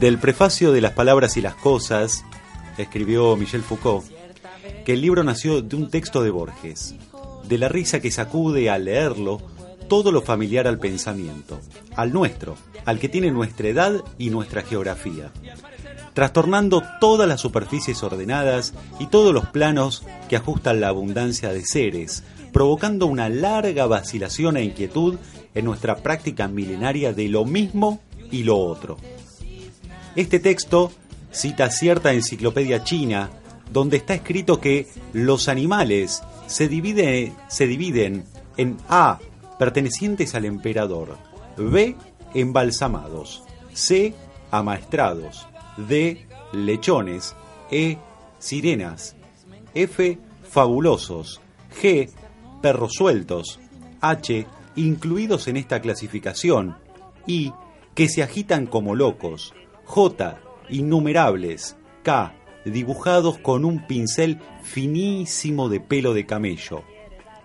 Del prefacio de las palabras y las cosas, escribió Michel Foucault, que el libro nació de un texto de Borges, de la risa que sacude al leerlo todo lo familiar al pensamiento, al nuestro, al que tiene nuestra edad y nuestra geografía, trastornando todas las superficies ordenadas y todos los planos que ajustan la abundancia de seres, provocando una larga vacilación e inquietud en nuestra práctica milenaria de lo mismo y lo otro. Este texto cita cierta enciclopedia china donde está escrito que los animales se, se dividen en A, pertenecientes al emperador, B, embalsamados, C, amaestrados, D, lechones, E, sirenas, F, fabulosos, G, perros sueltos, H, incluidos en esta clasificación, I, que se agitan como locos, J, innumerables, K, dibujados con un pincel finísimo de pelo de camello,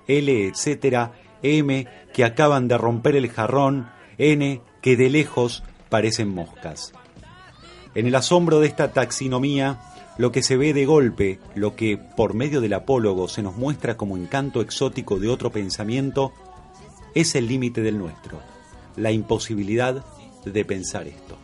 L, etcétera, M, que acaban de romper el jarrón, N, que de lejos parecen moscas. En el asombro de esta taxinomía, lo que se ve de golpe, lo que por medio del apólogo se nos muestra como encanto exótico de otro pensamiento, es el límite del nuestro, la imposibilidad de pensar esto.